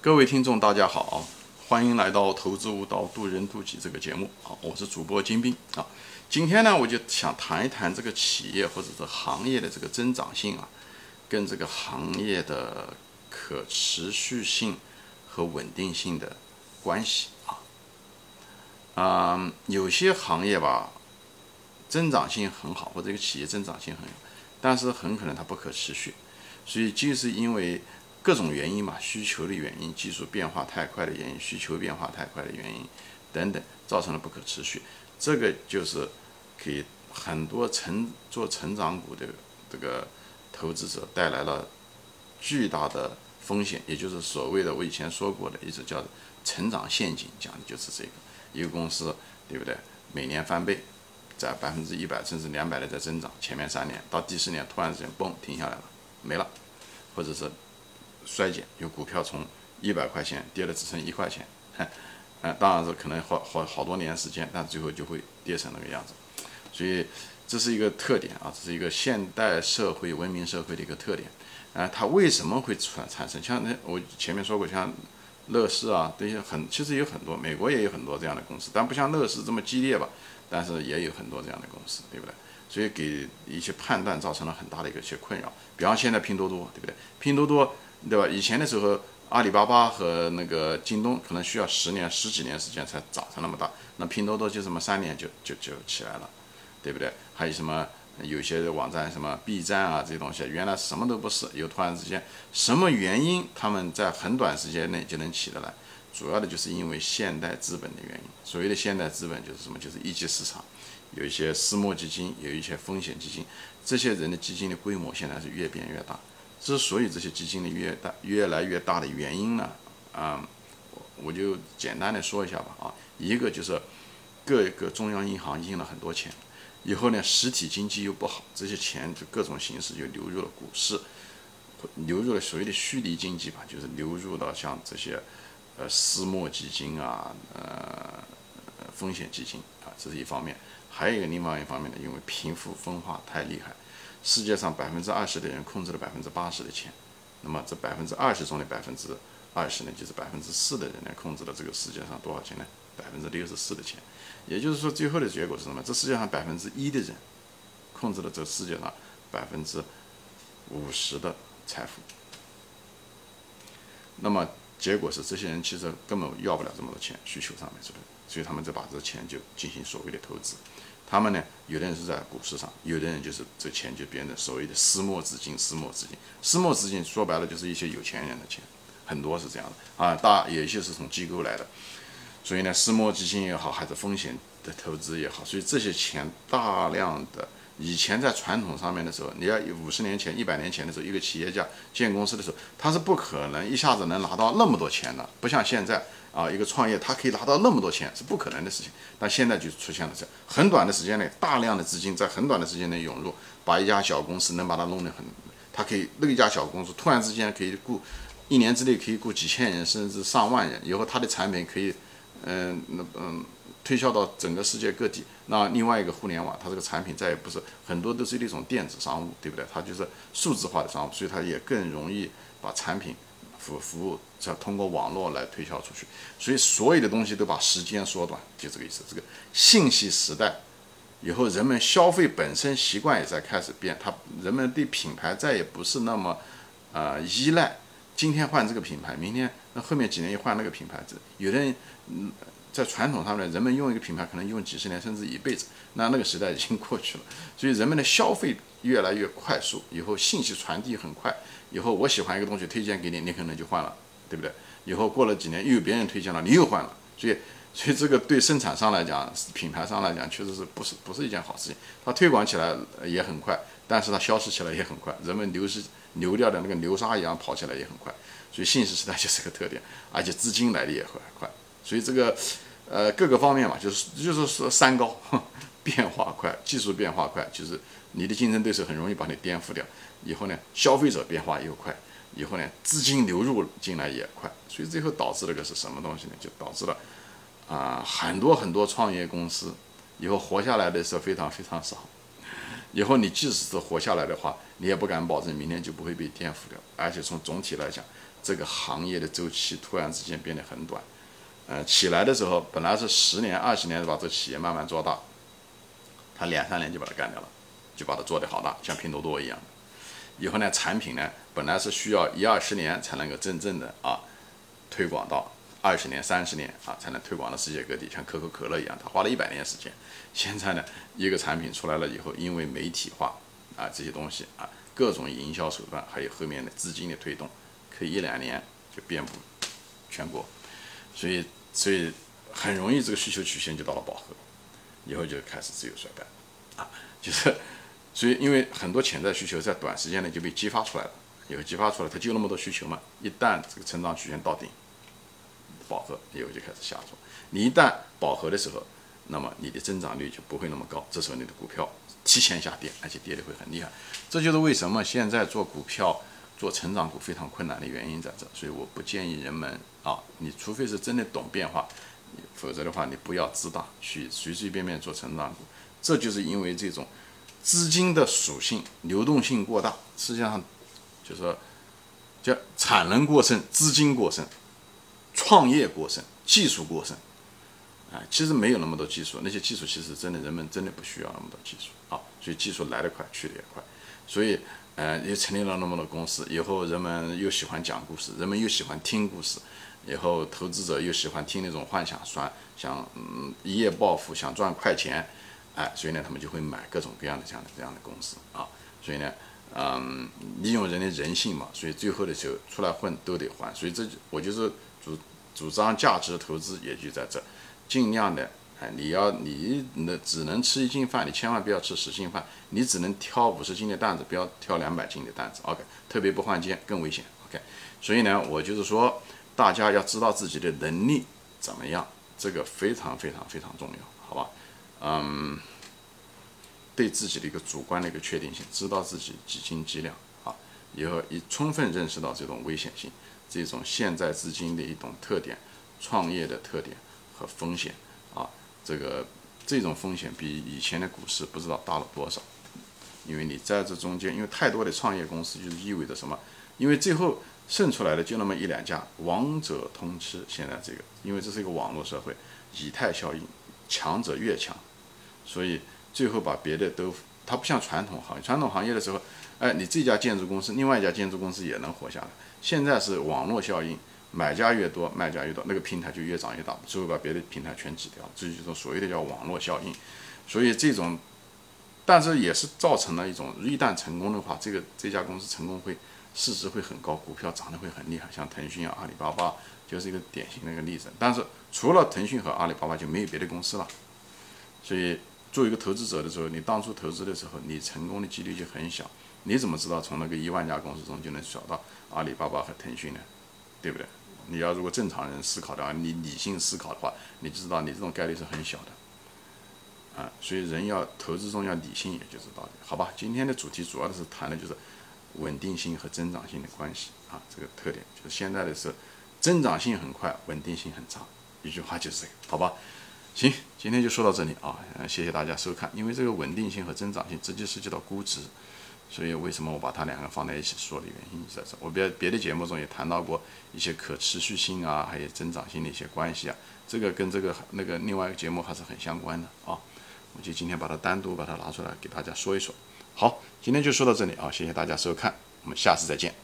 各位听众，大家好，欢迎来到《投资悟道，渡人渡己》这个节目啊，我是主播金兵啊。今天呢，我就想谈一谈这个企业或者是行业的这个增长性啊，跟这个行业的可持续性和稳定性的关系啊。嗯，有些行业吧，增长性很好，或者这个企业增长性很好，但是很可能它不可持续，所以就是因为。各种原因嘛，需求的原因、技术变化太快的原因、需求变化太快的原因等等，造成了不可持续。这个就是给很多成做成长股的这个投资者带来了巨大的风险，也就是所谓的我以前说过的一直叫成长陷阱，讲的就是这个。一个公司对不对？每年翻倍，在百分之一百甚至两百的在增长，前面三年到第四年突然之间嘣停下来了，没了，或者是。衰减，有股票从一百块钱跌了只剩一块钱，嗯，当然是可能好好好多年时间，但最后就会跌成那个样子。所以这是一个特点啊，这是一个现代社会文明社会的一个特点。啊，它为什么会产产生？像那我前面说过，像乐视啊这些很，其实有很多，美国也有很多这样的公司，但不像乐视这么激烈吧，但是也有很多这样的公司，对不对？所以给一些判断造成了很大的一个些困扰。比方现在拼多多，对不对？拼多多。对吧？以前的时候，阿里巴巴和那个京东可能需要十年、十几年时间才长成那么大，那拼多多就这么三年就就就起来了，对不对？还有什么有些网站，什么 B 站啊这些东西，原来什么都不是，有突然之间什么原因，他们在很短时间内就能起得来？主要的就是因为现代资本的原因。所谓的现代资本就是什么？就是一级市场，有一些私募基金，有一些风险基金，这些人的基金的规模现在是越变越大。之所以这些基金的越大越来越大的原因呢，啊，我我就简单的说一下吧啊，一个就是各个中央银行印了很多钱，以后呢实体经济又不好，这些钱就各种形式就流入了股市，流入了所谓的虚拟经济吧，就是流入到像这些呃私募基金啊，呃风险基金啊，这是一方面，还有一个另外一方面呢，因为贫富分化太厉害。世界上百分之二十的人控制了百分之八十的钱，那么这百分之二十中的百分之二十呢，就是百分之四的人呢控制了这个世界上多少钱呢？百分之六十四的钱。也就是说，最后的结果是什么？这世界上百分之一的人控制了这世界上百分之五十的财富。那么结果是，这些人其实根本要不了这么多钱，需求上面是不是？所以他们就把这钱就进行所谓的投资。他们呢，有的人是在股市上，有的人就是这钱就变成所谓的私募资金。私募资金，私募资金说白了就是一些有钱人的钱，很多是这样的啊。大有一些是从机构来的，所以呢，私募基金也好，还是风险的投资也好，所以这些钱大量的。以前在传统上面的时候，你要五十年前、一百年前的时候，一个企业家建公司的时候，他是不可能一下子能拿到那么多钱的，不像现在。啊，一个创业他可以拿到那么多钱是不可能的事情，但现在就出现了这很短的时间内，大量的资金在很短的时间内涌入，把一家小公司能把它弄得很，他可以那一家小公司突然之间可以雇，一年之内可以雇几千人甚至上万人，以后他的产品可以，嗯，那嗯推销到整个世界各地。那另外一个互联网，它这个产品再也不是很多都是那种电子商务，对不对？它就是数字化的商务，所以它也更容易把产品。服服务要通过网络来推销出去，所以所有的东西都把时间缩短，就这个意思。这个信息时代以后，人们消费本身习惯也在开始变，他人们对品牌再也不是那么呃依赖。今天换这个品牌，明天那后面几年又换那个品牌。这有的人嗯，在传统上面，人们用一个品牌可能用几十年甚至一辈子，那那个时代已经过去了。所以人们的消费越来越快速，以后信息传递很快。以后我喜欢一个东西推荐给你，你可能就换了，对不对？以后过了几年又有别人推荐了，你又换了，所以，所以这个对生产商来讲，品牌商来讲，确实是不是不是一件好事情。它推广起来也很快，但是它消失起来也很快，人们流失流掉的那个流沙一样跑起来也很快。所以信息时代就是个特点，而且资金来的也很快。所以这个，呃，各个方面嘛，就是就是说三高，变化快，技术变化快，就是你的竞争对手很容易把你颠覆掉。以后呢，消费者变化又快，以后呢，资金流入进来也快，所以最后导致了个是什么东西呢？就导致了啊，很多很多创业公司以后活下来的时候非常非常少，以后你即使是活下来的话，你也不敢保证明天就不会被颠覆掉。而且从总体来讲，这个行业的周期突然之间变得很短。呃，起来的时候本来是十年、二十年把这企业慢慢做大，他两三年就把它干掉了，就把它做得好大，像拼多多一样。以后呢，产品呢本来是需要一二十年才能够真正的啊推广到二十年、三十年啊才能推广到世界各地，像可口可乐一样，它花了一百年时间。现在呢，一个产品出来了以后，因为媒体化啊这些东西啊，各种营销手段，还有后面的资金的推动，可以一两年就遍布全国，所以。所以很容易这个需求曲线就到了饱和，以后就开始自由衰败，啊，就是，所以因为很多潜在需求在短时间内就被激发出来了，以后激发出来，它就那么多需求嘛，一旦这个成长曲线到顶，饱和以后就开始下挫，你一旦饱和的时候，那么你的增长率就不会那么高，这时候你的股票提前下跌，而且跌的会很厉害，这就是为什么现在做股票。做成长股非常困难的原因在这，所以我不建议人们啊，你除非是真的懂变化，否则的话你不要自大去随随便便做成长股。这就是因为这种资金的属性流动性过大，实际上就是说叫产能过剩、资金过剩、创业过剩、技术过剩。啊，其实没有那么多技术，那些技术其实真的人们真的不需要那么多技术啊，所以技术来得快，去得也快，所以。呃，又成立了那么多公司，以后人们又喜欢讲故事，人们又喜欢听故事，以后投资者又喜欢听那种幻想酸，想嗯一夜暴富，想赚快钱，哎，所以呢，他们就会买各种各样的这样的这样的公司啊，所以呢，嗯，利用人的人性嘛，所以最后的时候出来混都得还，所以这我就是主主张价值投资也就在这，尽量的。哎，你要你那只能吃一斤饭，你千万不要吃十斤饭。你只能挑五十斤的担子，不要挑两百斤的担子。OK，特别不换肩更危险。OK，所以呢，我就是说，大家要知道自己的能力怎么样，这个非常非常非常重要，好吧？嗯，对自己的一个主观的一个确定性，知道自己几斤几两啊，以后一充分认识到这种危险性，这种现在资金的一种特点，创业的特点和风险。这个这种风险比以前的股市不知道大了多少，因为你在这中间，因为太多的创业公司就是意味着什么？因为最后剩出来的就那么一两家，王者通吃。现在这个，因为这是一个网络社会，以太效应，强者越强，所以最后把别的都，它不像传统行业，传统行业的时候，哎，你这家建筑公司，另外一家建筑公司也能活下来。现在是网络效应。买家越多，卖家越多，那个平台就越长越大，最后把别的平台全挤掉，这就是所谓的叫网络效应。所以这种，但是也是造成了一种，一旦成功的话，这个这家公司成功会市值会很高，股票涨得会很厉害，像腾讯啊、阿里巴巴就是一个典型的一个例子。但是除了腾讯和阿里巴巴就没有别的公司了。所以作为一个投资者的时候，你当初投资的时候，你成功的几率就很小。你怎么知道从那个一万家公司中就能找到阿里巴巴和腾讯呢？对不对？你要如果正常人思考的话，你理性思考的话，你知道你这种概率是很小的，啊，所以人要投资中要理性，也就是道理，好吧？今天的主题主要的是谈的就是稳定性和增长性的关系啊，这个特点就是现在的是增长性很快，稳定性很差，一句话就是这个，好吧？行，今天就说到这里啊，谢谢大家收看，因为这个稳定性和增长性直接涉及到估值。所以为什么我把它两个放在一起说的原因在这。我别别的节目中也谈到过一些可持续性啊，还有增长性的一些关系啊，这个跟这个那个另外一个节目还是很相关的啊。我就今天把它单独把它拿出来给大家说一说。好，今天就说到这里啊，谢谢大家收看，我们下次再见。